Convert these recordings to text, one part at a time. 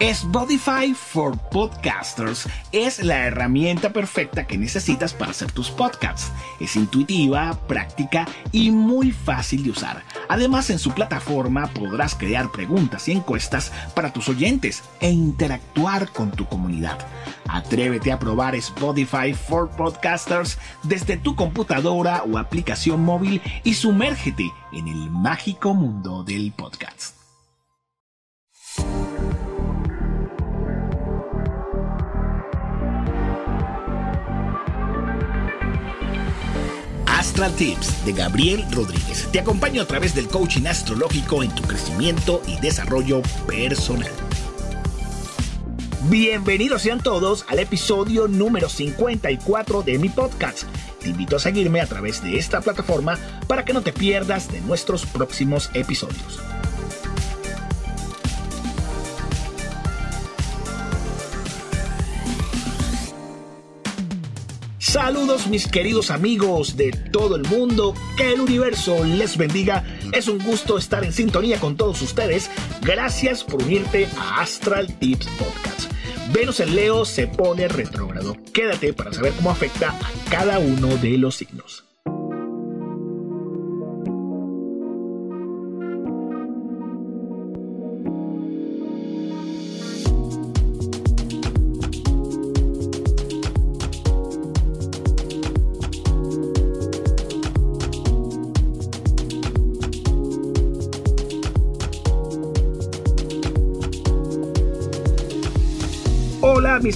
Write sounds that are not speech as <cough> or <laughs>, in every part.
Spotify for Podcasters es la herramienta perfecta que necesitas para hacer tus podcasts. Es intuitiva, práctica y muy fácil de usar. Además, en su plataforma podrás crear preguntas y encuestas para tus oyentes e interactuar con tu comunidad. Atrévete a probar Spotify for Podcasters desde tu computadora o aplicación móvil y sumérgete en el mágico mundo del podcast. Astral Tips de Gabriel Rodríguez. Te acompaño a través del coaching astrológico en tu crecimiento y desarrollo personal. Bienvenidos sean todos al episodio número 54 de mi podcast. Te invito a seguirme a través de esta plataforma para que no te pierdas de nuestros próximos episodios. Saludos mis queridos amigos de todo el mundo, que el universo les bendiga. Es un gusto estar en sintonía con todos ustedes. Gracias por unirte a Astral Tips Podcast. Venus en Leo se pone retrógrado. Quédate para saber cómo afecta a cada uno de los signos.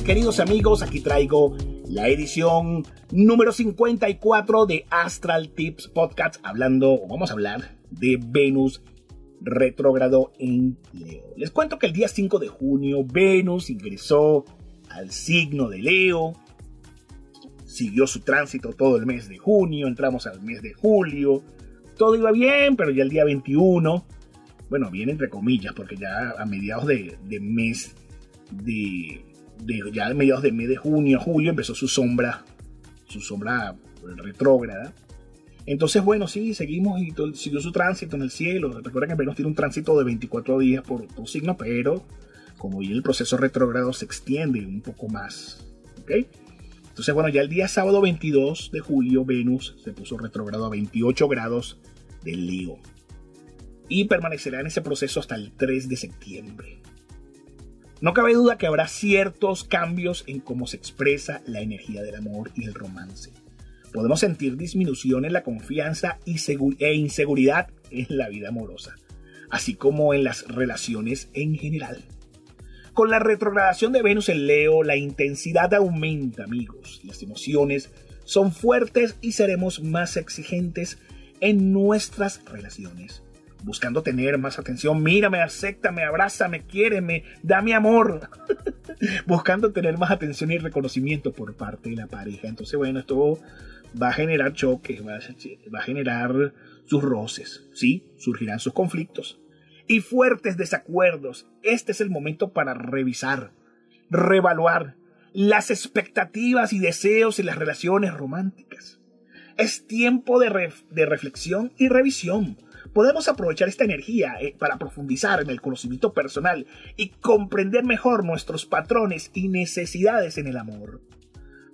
Queridos amigos, aquí traigo la edición número 54 de Astral Tips Podcast, hablando, vamos a hablar de Venus retrógrado en Leo. Les cuento que el día 5 de junio Venus ingresó al signo de Leo, siguió su tránsito todo el mes de junio, entramos al mes de julio, todo iba bien, pero ya el día 21, bueno, bien entre comillas, porque ya a mediados de mes de de, ya a mediados de mes de junio, julio, empezó su sombra, su sombra retrógrada. Entonces, bueno, sí, seguimos y siguió su tránsito en el cielo. Recuerden que Venus tiene un tránsito de 24 días por, por signo, pero como el proceso retrógrado se extiende un poco más. ¿Ok? Entonces, bueno, ya el día sábado 22 de julio, Venus se puso retrógrado a 28 grados de Leo. Y permanecerá en ese proceso hasta el 3 de septiembre. No cabe duda que habrá ciertos cambios en cómo se expresa la energía del amor y el romance. Podemos sentir disminución en la confianza e inseguridad en la vida amorosa, así como en las relaciones en general. Con la retrogradación de Venus en Leo, la intensidad aumenta, amigos. Las emociones son fuertes y seremos más exigentes en nuestras relaciones buscando tener más atención. Mírame, acéptame, abrázame, quiéreme, dame amor. <laughs> buscando tener más atención y reconocimiento por parte de la pareja. Entonces, bueno, esto va a generar choques, va a, generar sus roces, ¿sí? Surgirán sus conflictos y fuertes desacuerdos. Este es el momento para revisar, revaluar las expectativas y deseos en las relaciones románticas. Es tiempo de, de reflexión y revisión podemos aprovechar esta energía eh, para profundizar en el conocimiento personal y comprender mejor nuestros patrones y necesidades en el amor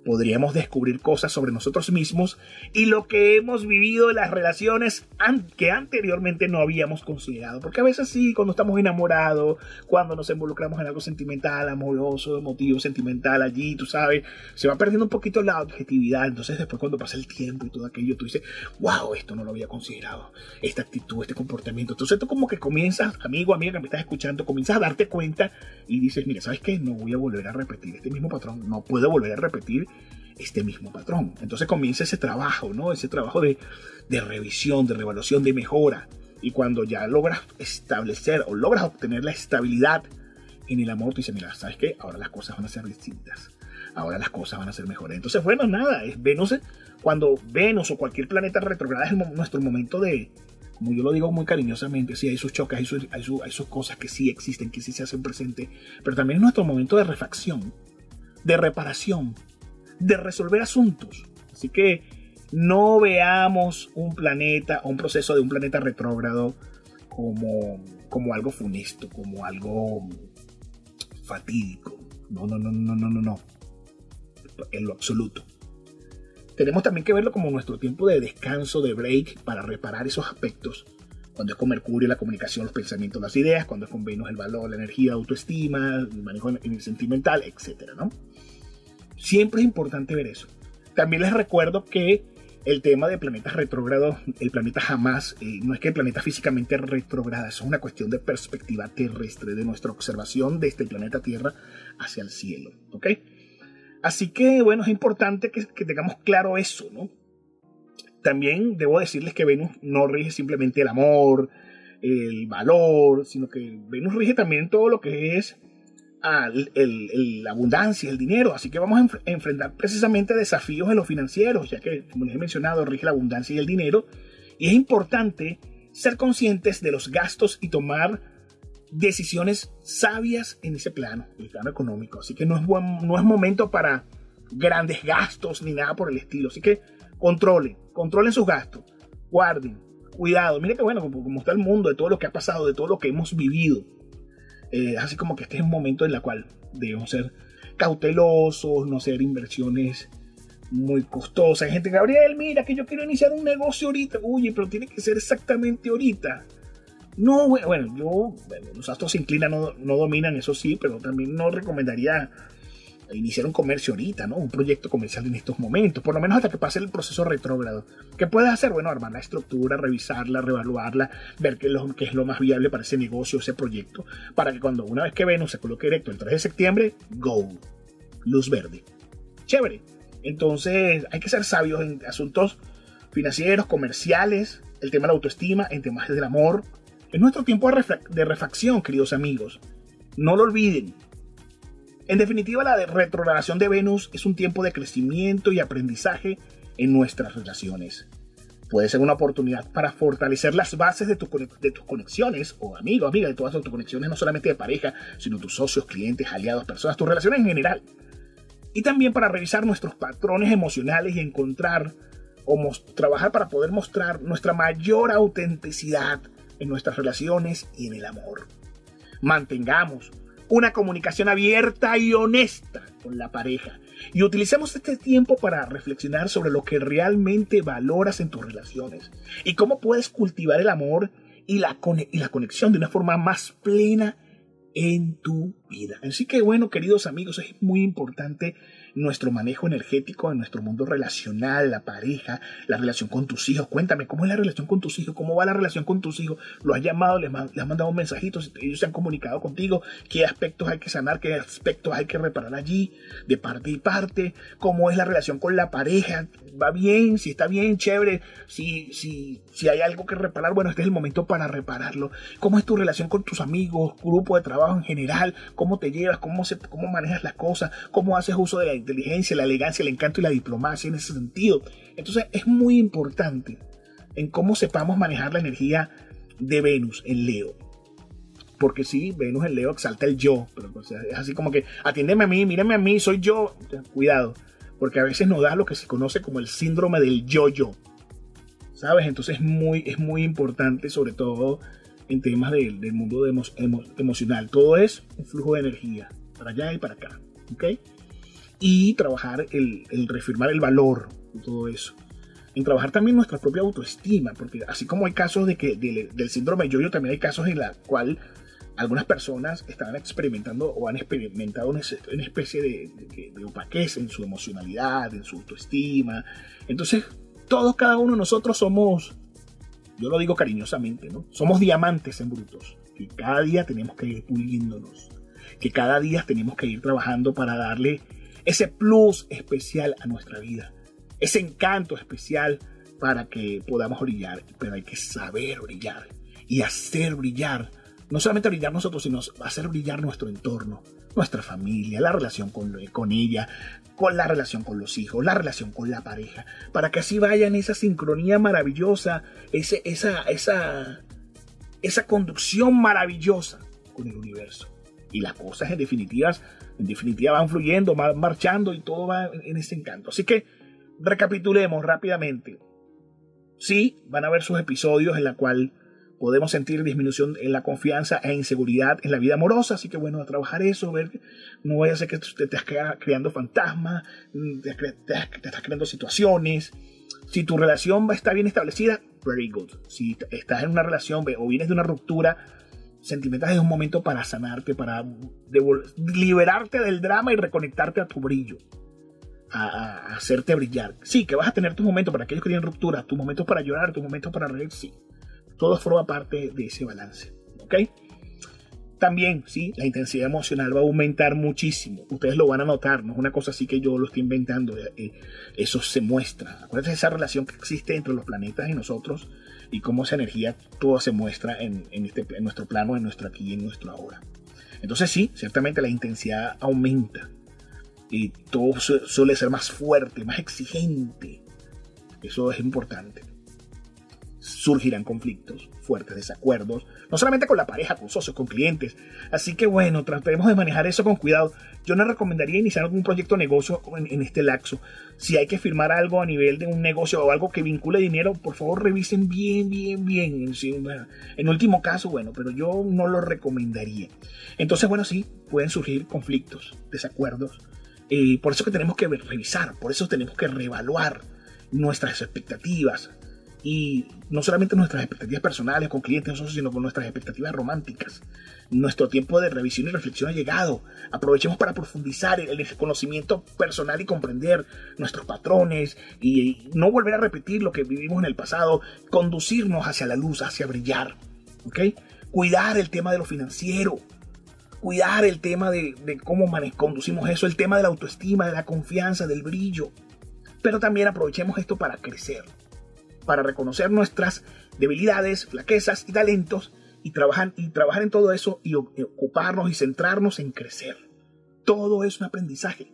podríamos descubrir cosas sobre nosotros mismos y lo que hemos vivido en las relaciones que anteriormente no habíamos considerado. Porque a veces sí, cuando estamos enamorados, cuando nos involucramos en algo sentimental, amoroso, emotivo, sentimental, allí, tú sabes, se va perdiendo un poquito la objetividad. Entonces después cuando pasa el tiempo y todo aquello, tú dices, wow, esto no lo había considerado, esta actitud, este comportamiento. Entonces tú como que comienzas, amigo, amiga que me estás escuchando, comienzas a darte cuenta y dices, mira, ¿sabes qué? No voy a volver a repetir este mismo patrón, no puedo volver a repetir este mismo patrón. Entonces comienza ese trabajo, ¿no? Ese trabajo de, revisión, de revaluación, de mejora. Y cuando ya logras establecer o logras obtener la estabilidad en el amor, tú dices, mira, ¿sabes qué? Ahora las cosas van a ser distintas. Ahora las cosas van a ser mejores. Entonces, bueno, nada, es Venus, cuando Venus o cualquier planeta retrograda es nuestro momento de, como yo lo digo muy cariñosamente, sí hay sus choques, hay sus, hay, sus, hay sus cosas que sí existen, que sí se hacen presentes, pero también es nuestro momento de refacción, de reparación, de resolver asuntos. Así que no veamos un planeta un proceso de un planeta retrógrado como, como algo funesto, como algo fatídico. No, no, no, no, no, no, no. En lo absoluto. Tenemos también que verlo como nuestro tiempo de descanso, de break, para reparar esos aspectos. Cuando es con Mercurio la comunicación, los pensamientos, las ideas, cuando es con Venus el valor, la energía, autoestima, el manejo sentimental, etc. ¿no? Siempre es importante ver eso. También les recuerdo que el tema de planetas retrógrados, el planeta jamás, eh, no es que el planeta físicamente retrograda, es una cuestión de perspectiva terrestre, de nuestra observación de este planeta Tierra hacia el cielo, ¿ok? Así que, bueno, es importante que, que tengamos claro eso, ¿no? También debo decirles que Venus no rige simplemente el amor, el valor, sino que Venus rige también todo lo que es la abundancia, el dinero. Así que vamos a enfrentar precisamente desafíos en los financieros, ya que, como les he mencionado, rige la abundancia y el dinero. Y es importante ser conscientes de los gastos y tomar decisiones sabias en ese plano, el plano económico. Así que no es, no es momento para grandes gastos ni nada por el estilo. Así que controlen, controlen sus gastos, guarden, cuidado. Mire que bueno, como está el mundo, de todo lo que ha pasado, de todo lo que hemos vivido eh, así como que este es un momento en el cual debemos ser cautelosos, no hacer inversiones muy costosas. Hay gente, Gabriel, mira que yo quiero iniciar un negocio ahorita. Uy, pero tiene que ser exactamente ahorita. No, bueno, yo, los astros se inclinan, no, no dominan, eso sí, pero también no recomendaría iniciar un comercio ahorita, ¿no? Un proyecto comercial en estos momentos, por lo menos hasta que pase el proceso retrógrado. ¿Qué puedes hacer? Bueno, armar la estructura, revisarla, reevaluarla, ver qué es, lo, qué es lo más viable para ese negocio, ese proyecto, para que cuando una vez que Venus se coloque directo el 3 de septiembre, go, luz verde. Chévere. Entonces hay que ser sabios en asuntos financieros, comerciales, el tema de la autoestima, en temas del amor. Es nuestro tiempo de refacción, queridos amigos. No lo olviden, en definitiva, la retrogradación de Venus es un tiempo de crecimiento y aprendizaje en nuestras relaciones. Puede ser una oportunidad para fortalecer las bases de, tus conexiones, o amigo, amiga, de todas tus conexiones, no solamente de pareja, sino tus socios, clientes, aliados, personas, tus relaciones en general. Y también para revisar nuestros patrones emocionales y encontrar o trabajar para poder mostrar nuestra mayor autenticidad en nuestras relaciones y en el amor. Mantengamos una comunicación abierta y honesta con la pareja. Y utilicemos este tiempo para reflexionar sobre lo que realmente valoras en tus relaciones y cómo puedes cultivar el amor y la, y la conexión de una forma más plena en tu vida. Así que bueno, queridos amigos, es muy importante nuestro manejo energético en nuestro mundo relacional, la pareja, la relación con tus hijos. Cuéntame, ¿cómo es la relación con tus hijos? ¿Cómo va la relación con tus hijos? ¿Lo has llamado? ¿Les, has mandado mensajitos? ¿Ellos se han comunicado contigo? ¿Qué aspectos hay que sanar? ¿Qué aspectos hay que reparar allí? De parte y parte. ¿Cómo es la relación con la pareja? ¿Va bien? Si está bien, chévere. Si, si, si hay algo que reparar, bueno, este es el momento para repararlo. ¿Cómo es tu relación con tus amigos, grupo de trabajo en general? ¿Cómo te llevas? ¿Cómo, se, cómo manejas las cosas? ¿Cómo haces uso de la inteligencia, la elegancia, el encanto y la diplomacia en ese sentido. Entonces es muy importante en cómo sepamos manejar la energía de Venus en Leo. Porque sí, Venus en Leo exalta el yo, pero es así como que atiéndeme a mí, mírame a mí, soy yo. Cuidado, porque a veces nos da lo que se conoce como el síndrome del yo-yo. ¿Sabes? Entonces es muy, es muy importante, sobre todo en temas del, mundo emocional. Todo es un flujo de energía, para allá y para acá. ¿Ok? y trabajar el, el reafirmar el valor de todo eso. En trabajar también nuestra propia autoestima, porque así como hay casos de que del, síndrome yo-yo, también hay casos en la cual algunas personas están experimentando o han experimentado una, especie de, de, de, opaquez en su emocionalidad, en su autoestima. Entonces, todos, cada uno de nosotros somos, yo lo digo cariñosamente, ¿no? Somos diamantes en brutos, que cada día tenemos que ir puliéndonos, que cada día tenemos que ir trabajando para darle ese plus especial a nuestra vida, ese encanto especial para que podamos brillar, pero hay que saber brillar y hacer brillar, no solamente brillar nosotros, sino hacer brillar nuestro entorno, nuestra familia, la relación con, con ella, con la relación con los hijos, la relación con la pareja, para que así vaya en esa sincronía maravillosa, ese, esa, esa, esa conducción maravillosa con el universo. Y las cosas en definitivas en definitiva van fluyendo, van marchando y todo va en ese encanto. Así que recapitulemos rápidamente. Sí, van a haber sus episodios en la cual podemos sentir disminución en la confianza e inseguridad en la vida amorosa. Así que bueno, a trabajar eso, ver, no vaya a ser que te estés creando fantasmas, te, estás creando situaciones. Si tu relación estar bien establecida, very good. Si estás en una relación o vienes de una ruptura sentimental, es un momento para sanarte, para liberarte del drama y reconectarte a tu brillo. A, hacerte brillar. Sí, que vas a tener tus momentos para aquellos que tienen ruptura, tus momentos para llorar, tus momentos para reír, sí todo forma parte de ese balance. ¿Ok? También, sí, la intensidad emocional va a aumentar muchísimo. Ustedes lo van a notar, no es una cosa así que yo lo estoy inventando. Eh, eh, eso se muestra. Acuérdense de esa relación que existe entre los planetas y nosotros y cómo esa energía toda se muestra en, este, en nuestro plano, en nuestro aquí y en nuestro ahora. Entonces sí, ciertamente la intensidad aumenta y todo suele ser más fuerte, más exigente. Eso es importante surgirán conflictos, fuertes desacuerdos, no solamente con la pareja, con socios, con clientes. Así que bueno, tratemos de manejar eso con cuidado. Yo no recomendaría iniciar algún proyecto de negocio en, este laxo. Si hay que firmar algo a nivel de un negocio o algo que vincule dinero, por favor revisen bien, bien, bien. En, último caso, bueno, pero yo no lo recomendaría. Entonces, bueno, sí, pueden surgir conflictos, desacuerdos. Eh, por eso que tenemos que revisar, por eso tenemos que reevaluar nuestras expectativas, y no solamente nuestras expectativas personales con clientes, sino con nuestras expectativas románticas. Nuestro tiempo de revisión y reflexión ha llegado. Aprovechemos para profundizar en el conocimiento personal y comprender nuestros patrones y no volver a repetir lo que vivimos en el pasado, conducirnos hacia la luz, hacia brillar. ¿ok? Cuidar el tema de lo financiero, cuidar el tema de, de cómo conducimos eso, el tema de la autoestima, de la confianza, del brillo. Pero también aprovechemos esto para crecer para reconocer nuestras debilidades, flaquezas y talentos y trabajar, y trabajar en todo eso y ocuparnos y centrarnos en crecer. Todo es un aprendizaje.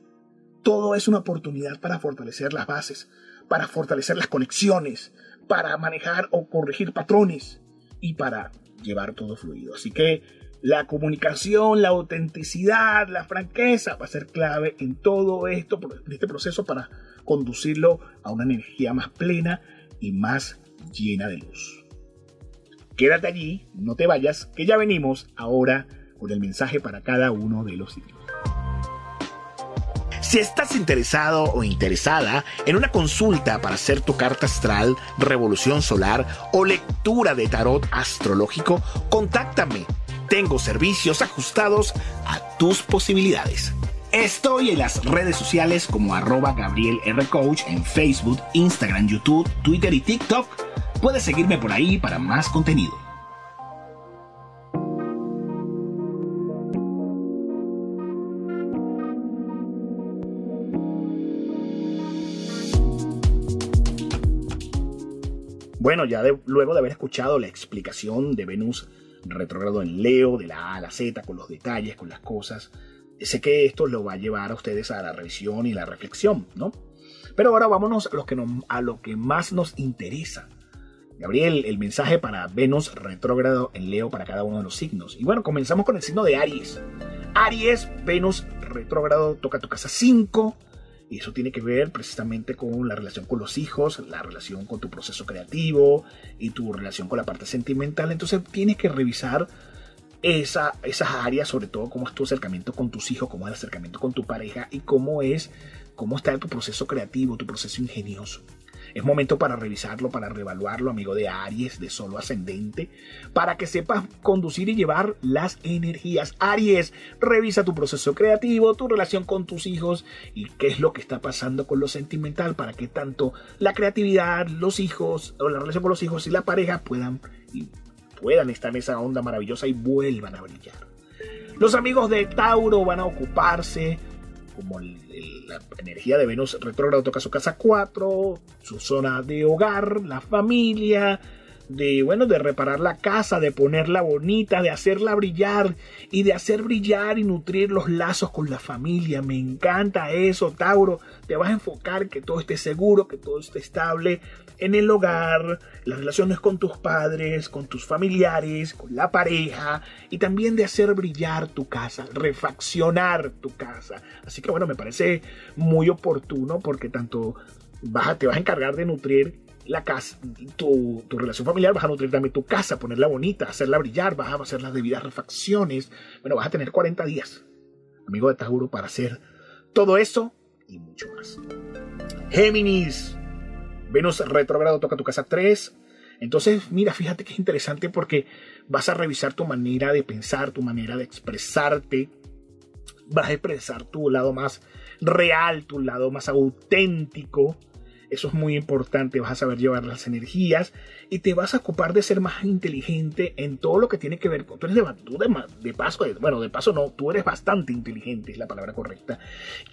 Todo es una oportunidad para fortalecer las bases, para fortalecer las conexiones, para manejar o corregir patrones y para llevar todo fluido. Así que la comunicación, la autenticidad, la franqueza va a ser clave en todo esto, en este proceso para conducirlo a una energía más plena y más llena de luz. Quédate allí, no te vayas, que ya venimos ahora con el mensaje para cada uno de los signos. Si estás interesado o interesada en una consulta para hacer tu carta astral, revolución solar o lectura de tarot astrológico, contáctame. Tengo servicios ajustados a tus posibilidades. Estoy en las redes sociales como arroba Gabriel en Facebook, Instagram, YouTube, Twitter y TikTok. Puedes seguirme por ahí para más contenido. Bueno, ya luego de haber escuchado la explicación de Venus retrógrado en Leo, de la A a la Z, con los detalles, con las cosas, sé que esto lo va a llevar a ustedes a la revisión y la reflexión, ¿no? Pero ahora vámonos a lo que, más nos interesa. Gabriel, el mensaje para Venus retrógrado en Leo para cada uno de los signos. Y bueno, comenzamos con el signo de Aries. Aries, Venus retrógrado toca tu casa 5. Y eso tiene que ver precisamente con la relación con los hijos, la relación con tu proceso creativo y tu relación con la parte sentimental. Entonces tienes que revisar esa, esas áreas, sobre todo cómo es tu acercamiento con tus hijos, cómo es el acercamiento con tu pareja y cómo es, cómo está tu proceso creativo, tu proceso ingenioso. Es momento para revisarlo, para reevaluarlo, amigo de Aries, de solo ascendente, para que sepas conducir y llevar las energías. Aries, revisa tu proceso creativo, tu relación con tus hijos y qué es lo que está pasando con lo sentimental para que tanto la creatividad, los hijos, o la relación con los hijos y la pareja puedan puedan estar en esa onda maravillosa y vuelvan a brillar. Los amigos de Tauro van a ocuparse, como la energía de Venus retrógrado toca su casa 4, su zona de hogar, la familia, de bueno, de reparar la casa, de ponerla bonita, de hacerla brillar y de hacer brillar y nutrir los lazos con la familia. Me encanta eso, Tauro. Te vas a enfocar que todo esté seguro, que todo esté estable en el hogar, las relaciones con tus padres, con tus familiares, con la pareja y también de hacer brillar tu casa, refaccionar tu casa. Así que bueno, me parece muy oportuno porque tanto vas te vas a encargar de nutrir la casa, tu, tu, relación familiar, vas a nutrir también tu casa, ponerla bonita, hacerla brillar, vas a hacer las debidas refacciones. Bueno, vas a tener 40 días, amigo de Tauro, para hacer todo eso y mucho más. Géminis, Venus retrógrado toca tu casa 3. Entonces, mira, fíjate que es interesante porque vas a revisar tu manera de pensar, tu manera de expresarte. Vas a expresar tu lado más real, tu lado más auténtico. Eso es muy importante, vas a saber llevar las energías y te vas a ocupar de ser más inteligente en todo lo que tiene que ver con... Tú eres de, de, paso, bueno, de paso no, tú eres bastante inteligente, es la palabra correcta.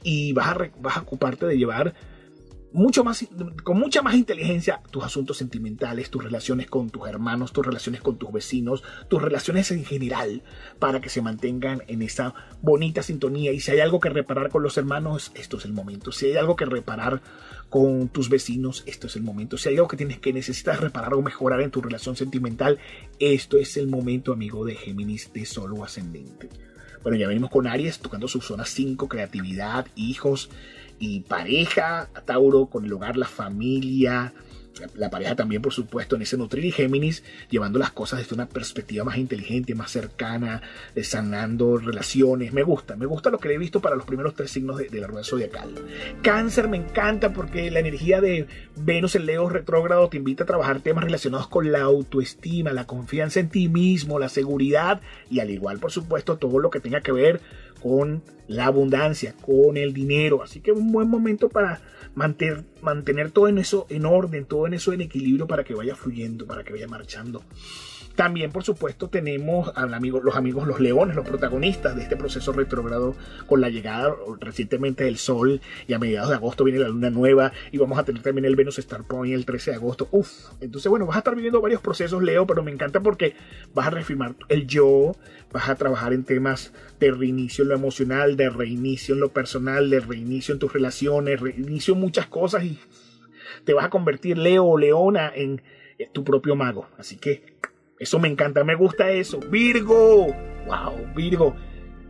Y vas a, vas a ocuparte de llevar mucho más, con mucha más inteligencia tus asuntos sentimentales, tus relaciones con tus hermanos, tus relaciones con tus vecinos, tus relaciones en general, para que se mantengan en esa bonita sintonía. Y si hay algo que reparar con los hermanos, esto es el momento. Si hay algo que reparar con tus vecinos, esto es el momento. Si hay algo que tienes que necesitas reparar o mejorar en tu relación sentimental, esto es el momento, amigo de Géminis de Solo Ascendente. Bueno, ya venimos con Aries tocando su zona 5, creatividad, hijos, y pareja, Tauro con el hogar, la familia, la pareja también, por supuesto, en ese Nutrir y Géminis, llevando las cosas desde una perspectiva más inteligente, más cercana, sanando relaciones. Me gusta, me gusta lo que he visto para los primeros tres signos de, la rueda zodiacal. Cáncer me encanta porque la energía de Venus en Leo retrógrado te invita a trabajar temas relacionados con la autoestima, la confianza en ti mismo, la seguridad y al igual, por supuesto, todo lo que tenga que ver con la abundancia, con el dinero. Así que un buen momento para mantener, mantener todo en eso en orden, todo en eso en equilibrio para que vaya fluyendo, para que vaya marchando. También, por supuesto, tenemos a los amigos los leones, los protagonistas de este proceso retrógrado con la llegada recientemente del Sol y a mediados de agosto viene la luna nueva y vamos a tener también el Venus Star Point el 13 de agosto. Uf, entonces bueno, vas a estar viviendo varios procesos, Leo, pero me encanta porque vas a reafirmar el yo, vas a trabajar en temas de reinicio en lo emocional, de reinicio en lo personal, de reinicio en tus relaciones, reinicio en muchas cosas y te vas a convertir Leo o Leona en tu propio mago. Así que eso me encanta, me gusta eso. Virgo, wow, Virgo.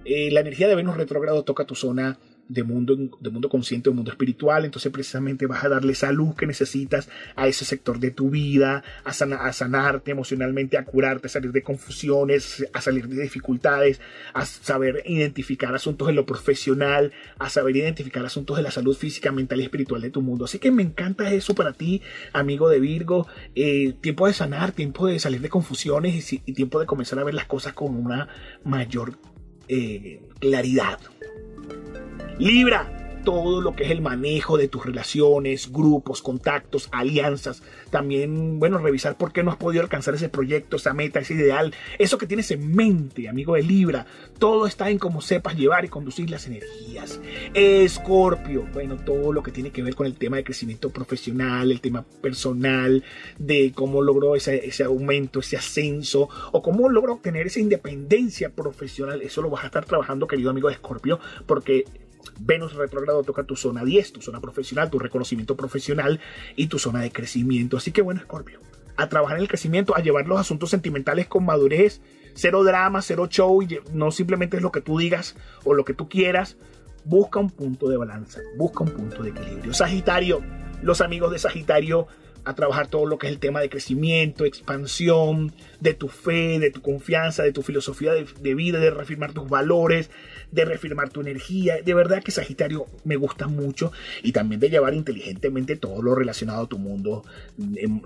Eh, la energía de Venus retrógrado toca tu zona de mundo, de mundo consciente, de mundo espiritual. Entonces precisamente vas a darle esa luz que necesitas a ese sector de tu vida, a, a, sanarte emocionalmente, a curarte, a salir de confusiones, a salir de dificultades, a saber identificar asuntos en lo profesional, a saber identificar asuntos de la salud física, mental y espiritual de tu mundo. Así que me encanta eso para ti, amigo de Virgo. Eh, tiempo de sanar, tiempo de salir de confusiones y, tiempo de comenzar a ver las cosas con una mayor eh, claridad. Libra, todo lo que es el manejo de tus relaciones, grupos, contactos, alianzas. También, bueno, revisar por qué no has podido alcanzar ese proyecto, esa meta, ese ideal. Eso que tienes en mente, amigo de Libra. Todo está en cómo sepas llevar y conducir las energías. Escorpio, bueno, todo lo que tiene que ver con el tema de crecimiento profesional, el tema personal, de cómo logró ese, aumento, ese ascenso, o cómo logró obtener esa independencia profesional. Eso lo vas a estar trabajando, querido amigo de Escorpio, porque Venus retrogrado toca tu zona 10, tu zona profesional, tu reconocimiento profesional y tu zona de crecimiento. Así que bueno, Scorpio, a trabajar en el crecimiento, a llevar los asuntos sentimentales con madurez, cero drama, cero show, y no simplemente es lo que tú digas o lo que tú quieras. Busca un punto de balanza, busca un punto de equilibrio. Sagitario, los amigos de Sagitario a trabajar todo lo que es el tema de crecimiento, expansión, de tu fe, de tu confianza, de tu filosofía de, vida, de reafirmar tus valores, de reafirmar tu energía. De verdad que Sagitario me gusta mucho y también de llevar inteligentemente todo lo relacionado a tu mundo em,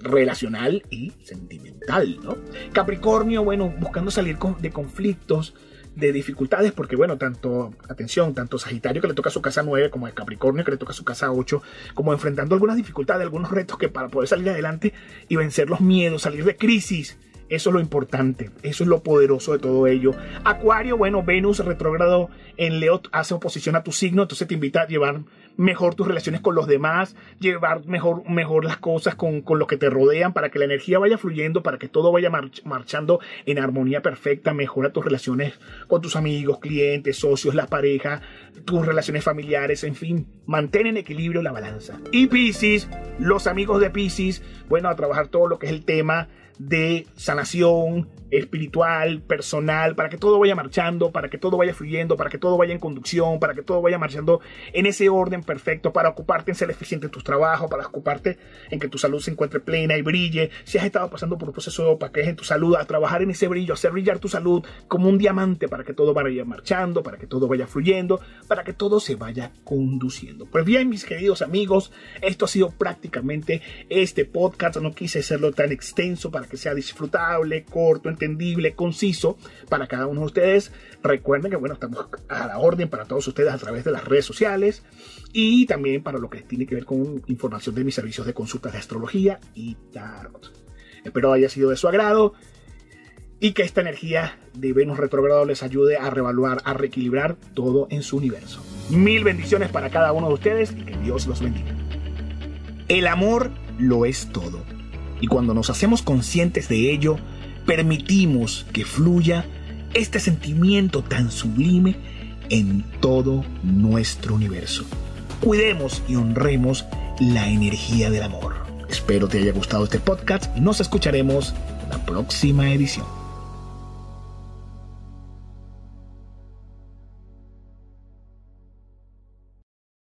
relacional y sentimental. ¿no? Capricornio, bueno, buscando salir de conflictos de dificultades, porque bueno, tanto, atención, tanto Sagitario que le toca su casa 9, como el Capricornio que le toca su casa 8, como enfrentando algunas dificultades, algunos retos que para poder salir adelante y vencer los miedos, salir de crisis, eso es lo importante, eso es lo poderoso de todo ello. Acuario, bueno, Venus retrógrado en Leo hace oposición a tu signo, entonces te invita a llevar mejor tus relaciones con los demás, llevar mejor, mejor las cosas con, con lo que te rodean para que la energía vaya fluyendo, para que todo vaya marchando en armonía perfecta, mejora tus relaciones con tus amigos, clientes, socios, la pareja, tus relaciones familiares, en fin, mantén en equilibrio la balanza. Y Pisces, los amigos de Pisces, bueno, a trabajar todo lo que es el tema de sanación espiritual, personal, para que todo vaya marchando, para que todo vaya fluyendo, para que todo vaya en conducción, para que todo vaya marchando en ese orden perfecto, para ocuparte en ser eficiente en tus trabajos, para ocuparte en que tu salud se encuentre plena y brille. Si has estado pasando por un proceso de opaquez en tu salud, a trabajar en ese brillo, hacer brillar tu salud como un diamante para que todo vaya marchando, para que todo vaya fluyendo, para que todo se vaya conduciendo. Pues bien, mis queridos amigos, esto ha sido prácticamente este podcast. No quise hacerlo tan extenso para que sea disfrutable, corto, entendible, conciso para cada uno de ustedes. Recuerden que, bueno, estamos a la orden para todos ustedes a través de las redes sociales y también para lo que tiene que ver con información de mis servicios de consultas de astrología y tarot. Espero haya sido de su agrado y que esta energía de Venus retrogrado les ayude a revaluar, a reequilibrar todo en su universo. Mil bendiciones para cada uno de ustedes y que Dios los bendiga. El amor lo es todo. Y cuando nos hacemos conscientes de ello, permitimos que fluya este sentimiento tan sublime en todo nuestro universo. Cuidemos y honremos la energía del amor. Espero te haya gustado este podcast y nos escucharemos en la próxima edición.